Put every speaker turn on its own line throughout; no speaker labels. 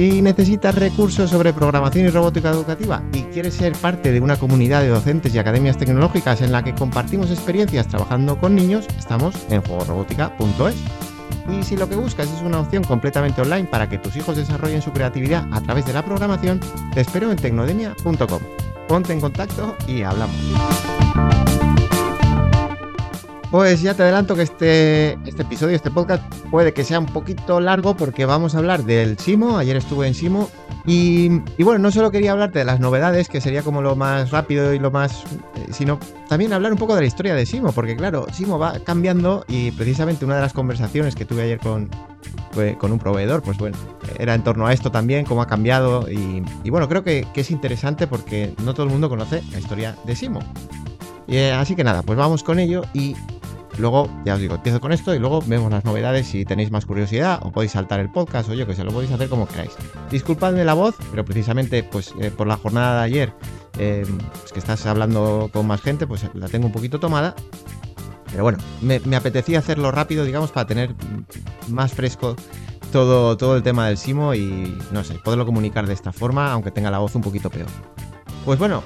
Si necesitas recursos sobre programación y robótica educativa y quieres ser parte de una comunidad de docentes y academias tecnológicas en la que compartimos experiencias trabajando con niños, estamos en juegorobótica.es. Y si lo que buscas es una opción completamente online para que tus hijos desarrollen su creatividad a través de la programación, te espero en tecnodemia.com. Ponte en contacto y hablamos. Pues ya te adelanto que este, este episodio, este podcast, puede que sea un poquito largo porque vamos a hablar del Simo. Ayer estuve en Simo y, y bueno, no solo quería hablarte de las novedades, que sería como lo más rápido y lo más, eh, sino también hablar un poco de la historia de Simo, porque claro, Simo va cambiando y precisamente una de las conversaciones que tuve ayer con, con un proveedor, pues bueno, era en torno a esto también, cómo ha cambiado y, bueno, creo que, que es interesante porque no todo el mundo conoce la historia de Simo. Y, eh, así que nada, pues vamos con ello y Luego, ya os digo, empiezo con esto y luego vemos las novedades. Si tenéis más curiosidad, o podéis saltar el podcast o yo que sé, lo podéis hacer como queráis. Disculpadme la voz, pero precisamente pues eh, por la jornada de ayer, eh, pues que estás hablando con más gente, pues la tengo un poquito tomada. Pero bueno, me, me apetecía hacerlo rápido, digamos, para tener más fresco todo, todo el tema del Simo y no sé, poderlo comunicar de esta forma, aunque tenga la voz un poquito peor. Pues bueno,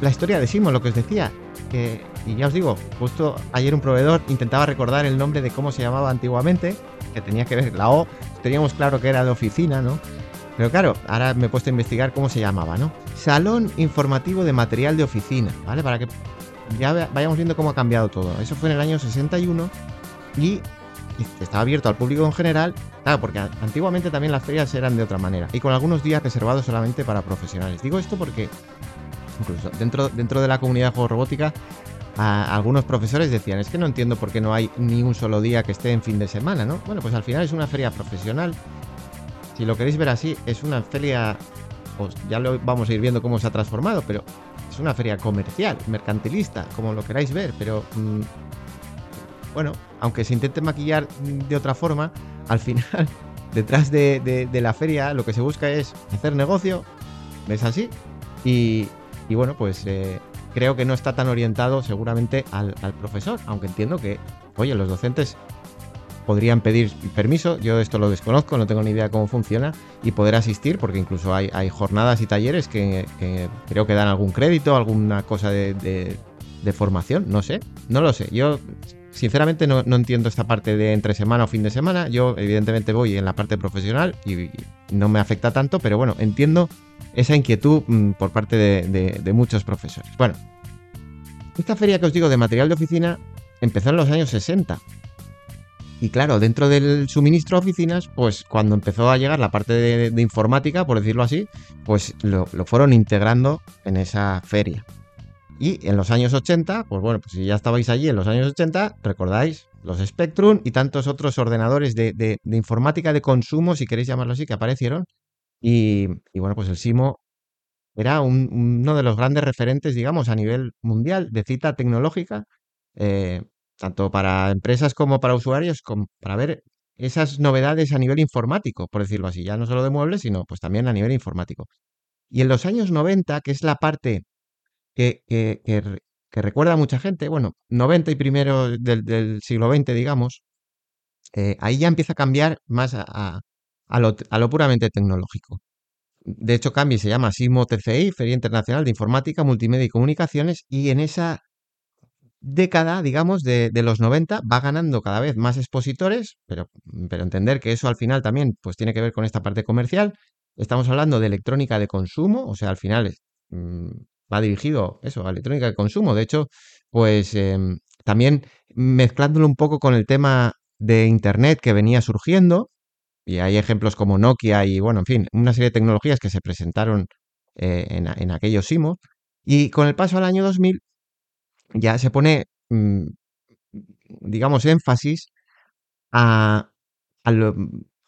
la historia de Simo, lo que os decía, que, y ya os digo, justo ayer un proveedor intentaba recordar el nombre de cómo se llamaba antiguamente, que tenía que ver la O, teníamos claro que era de oficina, ¿no? Pero claro, ahora me he puesto a investigar cómo se llamaba, ¿no? Salón Informativo de Material de Oficina, ¿vale? Para que ya vayamos viendo cómo ha cambiado todo. Eso fue en el año 61 y estaba abierto al público en general, claro, porque antiguamente también las ferias eran de otra manera y con algunos días reservados solamente para profesionales. Digo esto porque incluso dentro, dentro de la comunidad de juego robótica, algunos profesores decían, es que no entiendo por qué no hay ni un solo día que esté en fin de semana, ¿no? Bueno, pues al final es una feria profesional. Si lo queréis ver así, es una feria, pues ya lo vamos a ir viendo cómo se ha transformado, pero es una feria comercial, mercantilista, como lo queráis ver, pero mmm, bueno, aunque se intente maquillar de otra forma, al final, detrás de, de, la feria lo que se busca es hacer negocio, ¿ves así? Y, y bueno, pues eh, creo que no está tan orientado seguramente al, profesor, aunque entiendo que, oye, los docentes podrían pedir permiso, yo esto lo desconozco, no tengo ni idea cómo funciona, y poder asistir, porque incluso hay, jornadas y talleres que, creo que dan algún crédito, alguna cosa de, formación, no sé, no lo sé, yo sinceramente no, no, entiendo esta parte de entre semana o fin de semana, yo evidentemente voy en la parte profesional y no me afecta tanto, pero bueno, entiendo esa inquietud mmm, por parte de, muchos profesores. Bueno, esta feria que os digo de material de oficina empezó en los años 60. Y claro, dentro del suministro de oficinas, pues cuando empezó a llegar la parte de, informática, por decirlo así, pues lo, fueron integrando en esa feria. Y en los años 80, pues bueno, pues si ya estabais allí en los años 80, recordáis los Spectrum y tantos otros ordenadores de, de informática de consumo, si queréis llamarlo así, que aparecieron, y, bueno, pues el Simo era un, uno de los grandes referentes, digamos, a nivel mundial de cita tecnológica, eh, tanto para empresas como para usuarios, para ver esas novedades a nivel informático, por decirlo así, ya no solo de muebles, sino pues también a nivel informático. Y en los años 90, que es la parte que, que, que, que recuerda a mucha gente, bueno, 90 y primero del, siglo XX, digamos, eh, ahí ya empieza a cambiar más a, a lo, puramente tecnológico. De hecho, Cambi se llama SIMO TCI, Feria Internacional de Informática, Multimedia y Comunicaciones, y en esa década, digamos, de, los 90 va ganando cada vez más expositores, pero, entender que eso al final también pues tiene que ver con esta parte comercial. Estamos hablando de electrónica de consumo, o sea, al final mmm, va dirigido eso, a electrónica de consumo. De hecho, pues eh, también mezclándolo un poco con el tema de Internet que venía surgiendo, y hay ejemplos como Nokia y, bueno, en fin, una serie de tecnologías que se presentaron eh, en, aquellos SIMO. Y con el paso al año 2000 ya se pone, mmm, digamos, énfasis a, a, lo,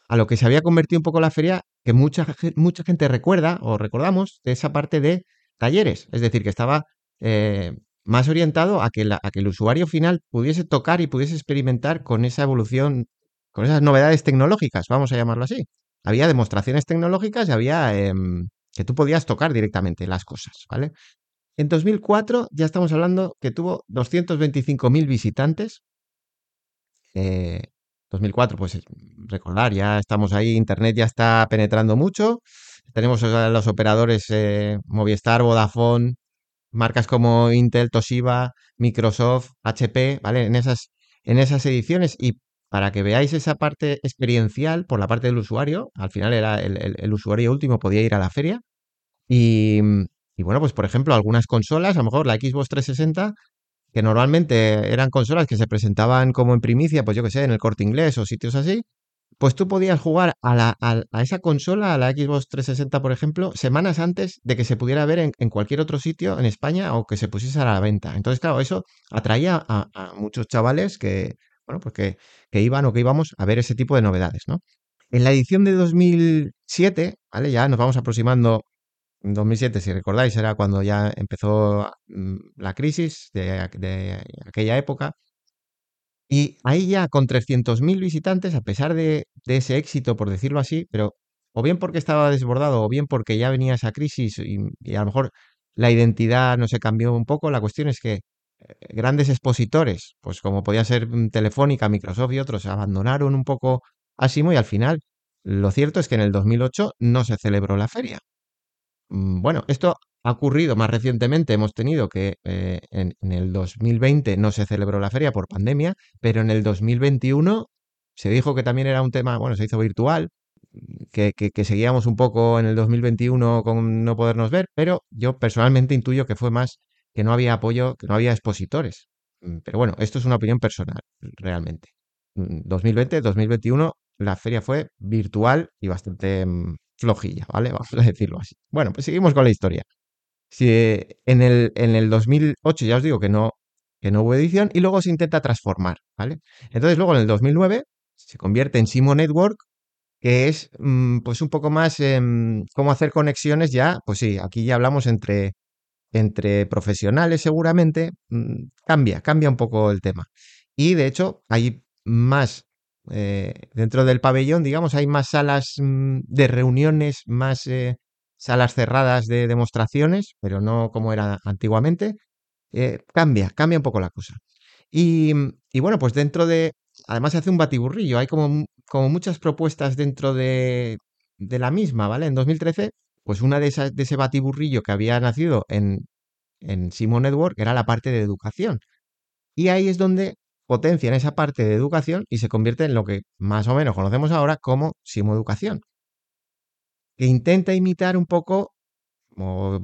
a, lo, que se había convertido un poco la feria, que mucha, mucha gente recuerda o recordamos de esa parte de talleres, es decir, que estaba eh, más orientado a que, a que el usuario final pudiese tocar y pudiese experimentar con esa evolución, con esas novedades tecnológicas, vamos a llamarlo así. Había demostraciones tecnológicas y había em, que tú podías tocar directamente las cosas, ¿vale? En 2004 ya estamos hablando que tuvo 225.000 visitantes. 2004, eh, pues recordar, ya estamos ahí, Internet ya está penetrando mucho. Tenemos los operadores eh, Movistar, Vodafone, marcas como Intel, Toshiba, Microsoft, HP, ¿vale? En esas, en esas ediciones y para que veáis esa parte experiencial por la parte del usuario, al final era el, usuario último, podía ir a la feria. Y, y, bueno, pues por ejemplo, algunas consolas, a lo mejor la Xbox 360, que normalmente eran consolas que se presentaban como en primicia, pues yo que sé, en el corte inglés o sitios así, pues tú podías jugar a, la, a, esa consola, a la Xbox 360, por ejemplo, semanas antes de que se pudiera ver en, cualquier otro sitio en España o que se pusiese a la venta. Entonces, claro, eso atraía a, muchos chavales que, bueno, pues que, iban o que íbamos a ver ese tipo de novedades, ¿no? En la edición de 2007, ¿vale? Ya nos vamos aproximando, en 2007, si recordáis, era cuando ya empezó mm, la crisis de, de aquella época. Y ahí ya con 300.000 visitantes, a pesar de, ese éxito, por decirlo así, pero o bien porque estaba desbordado o bien porque ya venía esa crisis y, a lo mejor la identidad no se cambió un poco, la cuestión es que grandes expositores, pues como podía ser mm, Telefónica, Microsoft y otros, abandonaron un poco Asimo y al final lo cierto es que en el 2008 no se celebró la feria. Mm, bueno, esto ha ocurrido más recientemente, hemos tenido que eh, en, el 2020 no se celebró la feria por pandemia, pero en el 2021 se dijo que también era un tema, bueno, se hizo virtual, que, seguíamos un poco en el 2021 con no podernos ver, pero yo personalmente intuyo que fue más que no había apoyo, que no había expositores. Mm, pero bueno, esto es una opinión personal, realmente. 2020, mm, 2021, la feria fue virtual y bastante flojilla, ¿vale? Vamos a decirlo así. Bueno, pues seguimos con la historia. Si en el, en el 2008 ya os digo que no, que no hubo edición y luego se intenta transformar, ¿vale? Entonces luego en el 2009 se convierte en Simo Network, que es mm, pues un poco más cómo hacer conexiones ya, pues sí, aquí ya hablamos entre, entre profesionales seguramente, mm, cambia, cambia un poco el tema. Y de hecho hay más, eh, dentro del pabellón, digamos, hay más salas mm, de reuniones, más... Eh, salas cerradas de demostraciones, pero no como era antiguamente. Eh, cambia, cambia un poco la cosa. Y, bueno, pues dentro de, además se hace un batiburrillo, hay como, como muchas propuestas dentro de, de la misma, ¿vale? En 2013, pues una de esas, de ese batiburrillo que había nacido en, en Simo Network era la parte de educación. Y ahí es donde potencian esa parte de educación y se convierte en lo que más o menos conocemos ahora como Simo Educación que intenta imitar un poco, o,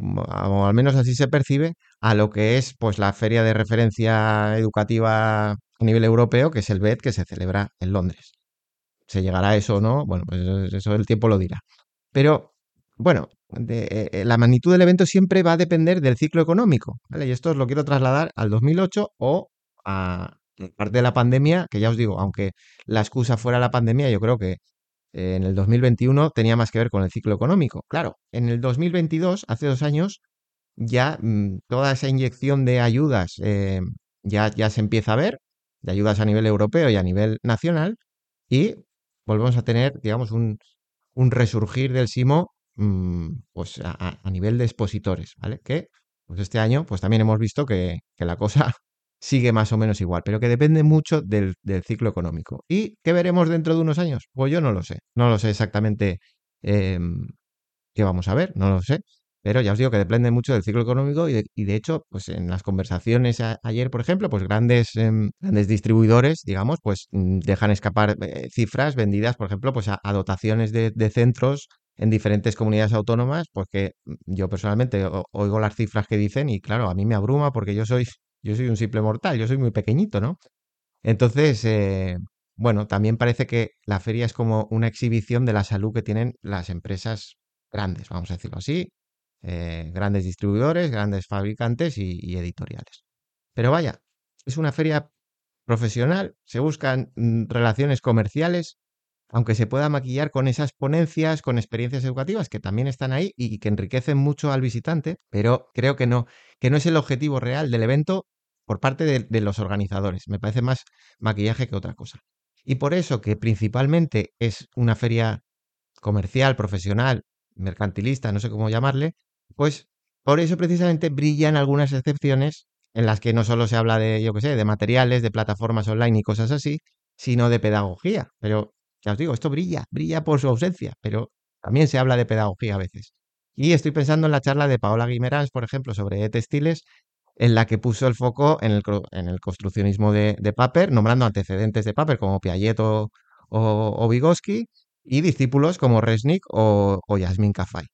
al menos así se percibe, a lo que es pues la feria de referencia educativa a nivel europeo, que es el BED, que se celebra en Londres. ¿Se llegará a eso o no? Bueno, pues eso el tiempo lo dirá. Pero, bueno, eh, eh, la magnitud del evento siempre va a depender del ciclo económico. Y esto os lo quiero trasladar al 2008 o a parte de la pandemia, que ya os digo, aunque la excusa fuera la pandemia, yo creo que en el 2021 tenía más que ver con el ciclo económico. Claro, en el 2022, hace dos años, ya mm, toda esa inyección de ayudas eh, ya, ya se empieza a ver, de ayudas a nivel europeo y a nivel nacional, y volvemos a tener, digamos, un, resurgir del SIMO mm, pues a, nivel de expositores, ¿vale? Que pues este año pues también hemos visto que, la cosa sigue más o menos igual, pero que depende mucho del, ciclo económico. ¿Y qué veremos dentro de unos años? Pues yo no lo sé, no lo sé exactamente em, qué vamos a ver, no lo sé, pero ya os digo que depende mucho del ciclo económico y de, hecho, pues en las conversaciones ayer, por ejemplo, pues grandes, em, grandes distribuidores, digamos, pues mm, dejan escapar eh, cifras vendidas, por ejemplo, pues a, dotaciones de centros en diferentes comunidades autónomas, pues que mm, yo personalmente oigo las cifras que dicen y claro, a mí me abruma porque yo soy yo soy un simple mortal, yo soy muy pequeñito, ¿no? Entonces, eh, bueno, también parece que la feria es como una exhibición de la salud que tienen las empresas grandes, vamos a decirlo así, eh, grandes distribuidores, grandes fabricantes y, editoriales. Pero vaya, es una feria profesional, se buscan mm, relaciones comerciales, aunque se pueda maquillar con esas ponencias, con experiencias educativas que también están ahí y que enriquecen mucho al visitante, pero creo que no, que no es el objetivo real del evento por parte de, de los organizadores. Me parece más maquillaje que otra cosa. Y por eso que principalmente es una feria comercial, profesional, mercantilista, no sé cómo llamarle, pues por eso precisamente brillan algunas excepciones en las que no solo se habla de, yo qué sé, de materiales, de plataformas online y cosas así, sino de pedagogía. Pero ya os digo, esto brilla, brilla por su ausencia, pero también se habla de pedagogía a veces. Y estoy pensando en la charla de Paola Guimerans, por ejemplo, sobre textiles, en la que puso el foco en el, en el construccionismo de, de, Paper, nombrando antecedentes de Paper como Piaget o, o, Vygotsky, y discípulos como Resnick o, o Yasmin Kafai.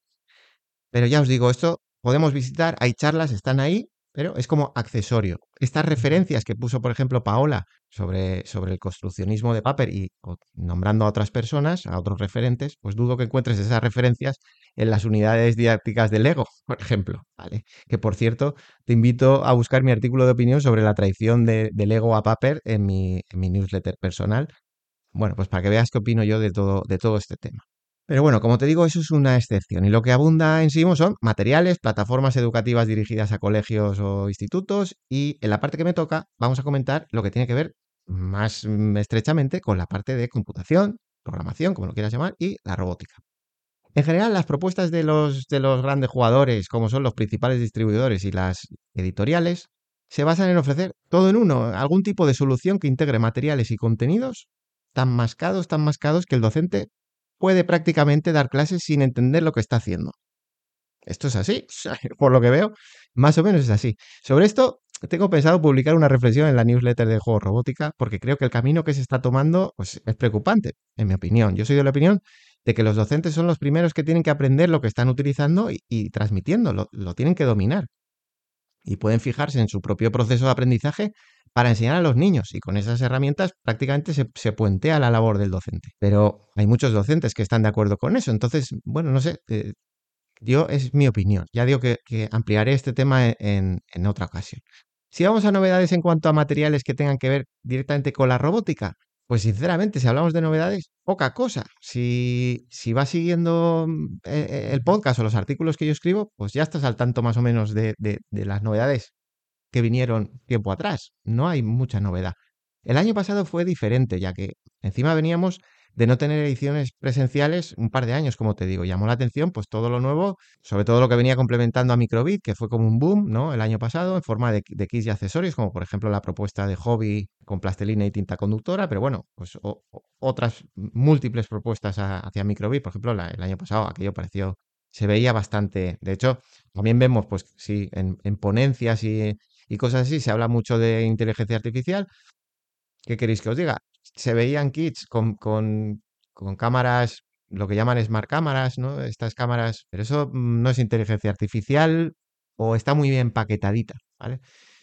Pero ya os digo, esto podemos visitar, hay charlas, están ahí, pero es como accesorio. Estas referencias que puso, por ejemplo, Paola sobre, sobre el construccionismo de Paper y nombrando a otras personas, a otros referentes, pues dudo que encuentres esas referencias en las unidades didácticas de Lego, por ejemplo, ¿vale? Que por cierto, te invito a buscar mi artículo de opinión sobre la traición de, Lego a Paper en mi, en mi newsletter personal. Bueno, pues para que veas qué opino yo de todo, de todo este tema. Pero bueno, como te digo, eso es una excepción. Y lo que abunda en sí son materiales, plataformas educativas dirigidas a colegios o institutos. Y en la parte que me toca, vamos a comentar lo que tiene que ver más estrechamente con la parte de computación, programación, como lo quieras llamar, y la robótica. En general, las propuestas de los, de los grandes jugadores, como son los principales distribuidores y las editoriales, se basan en ofrecer todo en uno, algún tipo de solución que integre materiales y contenidos tan mascados, tan mascados que el docente puede prácticamente dar clases sin entender lo que está haciendo. Esto es así, por lo que veo, más o menos es así. Sobre esto, tengo pensado publicar una reflexión en la newsletter de Juegos Robótica, porque creo que el camino que se está tomando pues, es preocupante, en mi opinión. Yo soy de la opinión de que los docentes son los primeros que tienen que aprender lo que están utilizando y, y transmitiendo, lo tienen que dominar. Y pueden fijarse en su propio proceso de aprendizaje para enseñar a los niños y con esas herramientas prácticamente se, puentea la labor del docente. Pero hay muchos docentes que están de acuerdo con eso. Entonces, bueno, no sé, eh, yo es mi opinión. Ya digo que, ampliaré este tema en, en, otra ocasión. Si vamos a novedades en cuanto a materiales que tengan que ver directamente con la robótica, pues sinceramente, si hablamos de novedades, poca cosa. Si, si vas siguiendo mm, eh, eh, el podcast o los artículos que yo escribo, pues ya estás al tanto más o menos de, de las novedades que vinieron tiempo atrás. No hay mucha novedad. El año pasado fue diferente, ya que encima veníamos de no tener ediciones presenciales un par de años, como te digo. Llamó la atención pues todo lo nuevo, sobre todo lo que venía complementando a Microbit, que fue como un boom, ¿no? El año pasado, en forma de, kits y accesorios, como por ejemplo la propuesta de hobby con plastelina y tinta conductora, pero bueno, pues otras múltiples propuestas hacia Microbit, por ejemplo, el año pasado aquello pareció, se veía bastante. De hecho, también vemos, pues sí, en ponencias y y cosas así. Se habla mucho de inteligencia artificial. ¿Qué queréis que os diga? Se veían kits con, con, cámaras, lo que llaman smart cámaras, ¿no? Estas cámaras, pero eso mm, no es inteligencia artificial o está muy bien paquetadita.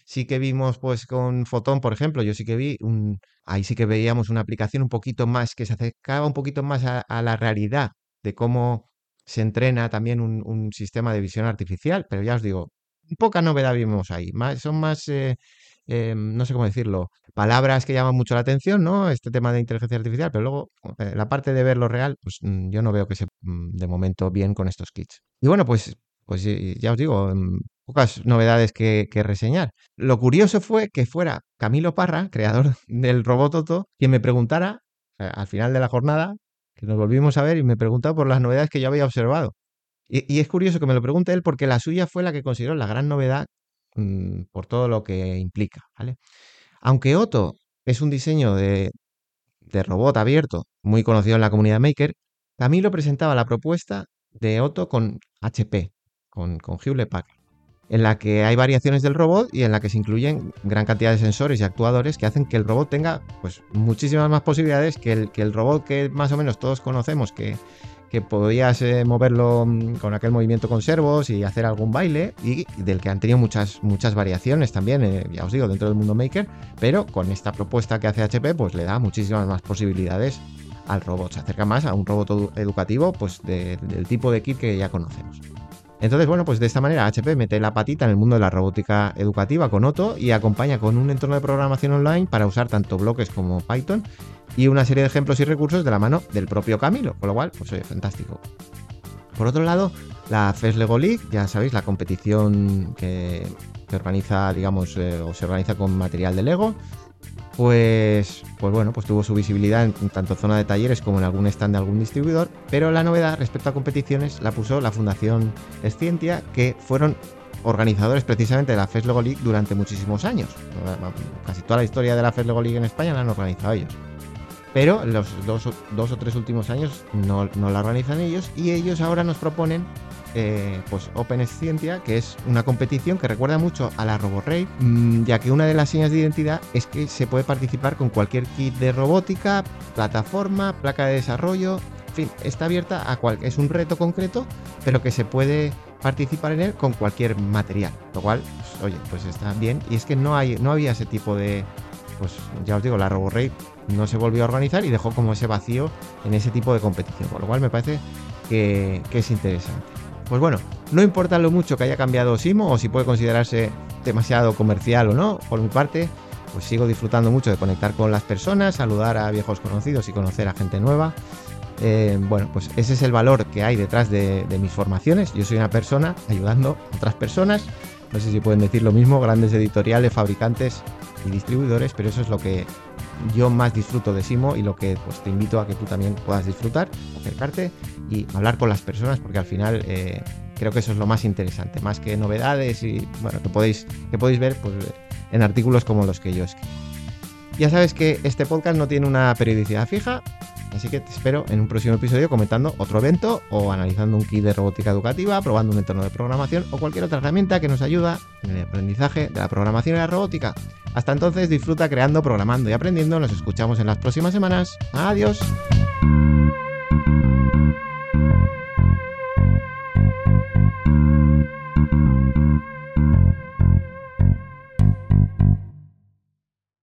Sí que vimos, pues, con Fotón, por ejemplo, yo sí que vi un, ahí sí que veíamos una aplicación un poquito más, que se acercaba un poquito más a, la realidad de cómo se entrena también un, un, sistema de visión artificial, pero ya os digo, poca novedad vimos ahí. Más, son más, eh, em, no sé cómo decirlo, palabras que llaman mucho la atención, ¿no? Este tema de inteligencia artificial, pero luego eh, la parte de ver lo real, pues mm, yo no veo que se, mm, de momento, bien con estos kits. Y bueno, pues, pues ya os digo, em, pocas novedades que, reseñar. Lo curioso fue que fuera Camilo Parra, creador del robot Toto, quien me preguntara eh, al final de la jornada, que nos volvimos a ver y me preguntaba por las novedades que yo había observado. Y, es curioso que me lo pregunte él porque la suya fue la que consideró la gran novedad mm, por todo lo que implica, ¿vale? Aunque Otto es un diseño de, robot abierto muy conocido en la comunidad maker, Camilo presentaba la propuesta de Otto con HP, con, con Hewlett Packard, en la que hay variaciones del robot y en la que se incluyen gran cantidad de sensores y actuadores que hacen que el robot tenga pues muchísimas más posibilidades que el, que el robot que más o menos todos conocemos que que podías eh, moverlo mm, con aquel movimiento con servos y hacer algún baile y del que han tenido muchas, muchas variaciones también, eh, ya os digo, dentro del mundo maker, pero con esta propuesta que hace HP pues le da muchísimas más posibilidades al robot, se acerca más a un robot educativo pues del tipo de kit que ya conocemos. Entonces, bueno, pues de esta manera HP mete la patita en el mundo de la robótica educativa con Otto y acompaña con un entorno de programación online para usar tanto bloques como Python y una serie de ejemplos y recursos de la mano del propio Camilo, con lo cual, pues fantástico. Por otro lado, la FES Lego League, ya sabéis, la competición que, organiza, digamos, eh, o se organiza con material de Lego, pues, pues bueno, pues tuvo su visibilidad en tanto zona de talleres como en algún stand de algún distribuidor, pero la novedad respecto a competiciones la puso la Fundación Escientia, que fueron organizadores precisamente de la FES Lego League durante muchísimos años. Casi toda la historia de la FES Lego League en España la han organizado ellos. Pero los dos, o tres últimos años no, la organizan ellos y ellos ahora nos proponen eh, pues Open Scientia, que es una competición que recuerda mucho a la RoboRave, mm, ya que una de las señas de identidad es que se puede participar con cualquier kit de robótica, plataforma, placa de desarrollo, en fin, está abierta a cual es un reto concreto, pero que se puede participar en él con cualquier material, lo cual, pues, oye, pues está bien. Y es que no hay, no había ese tipo de, pues ya os digo, la RoboRave no se volvió a organizar y dejó como ese vacío en ese tipo de competición, con lo cual me parece que es interesante. Pues bueno, no importa lo mucho que haya cambiado Simo o si puede considerarse demasiado comercial o no, por mi parte, pues sigo disfrutando mucho de conectar con las personas, saludar a viejos conocidos y conocer a gente nueva. Eh, bueno, pues ese es el valor que hay detrás de, mis formaciones. Yo soy una persona ayudando a otras personas. No sé si pueden decir lo mismo, grandes editoriales, fabricantes y distribuidores, pero eso es lo que yo más disfruto de Simo y lo que pues, te invito a que tú también puedas disfrutar, acercarte y hablar con las personas, porque al final eh, creo que eso es lo más interesante, más que novedades y bueno, que podéis, que podéis ver pues, en artículos como los que yo escribo. Ya sabes que este podcast no tiene una periodicidad fija, así que te espero en un próximo episodio comentando otro evento o analizando un kit de robótica educativa, probando un entorno de programación o cualquier otra herramienta que nos ayuda en el aprendizaje de la programación y la robótica. Hasta entonces disfruta creando, programando y aprendiendo. Nos escuchamos en las próximas semanas. Adiós.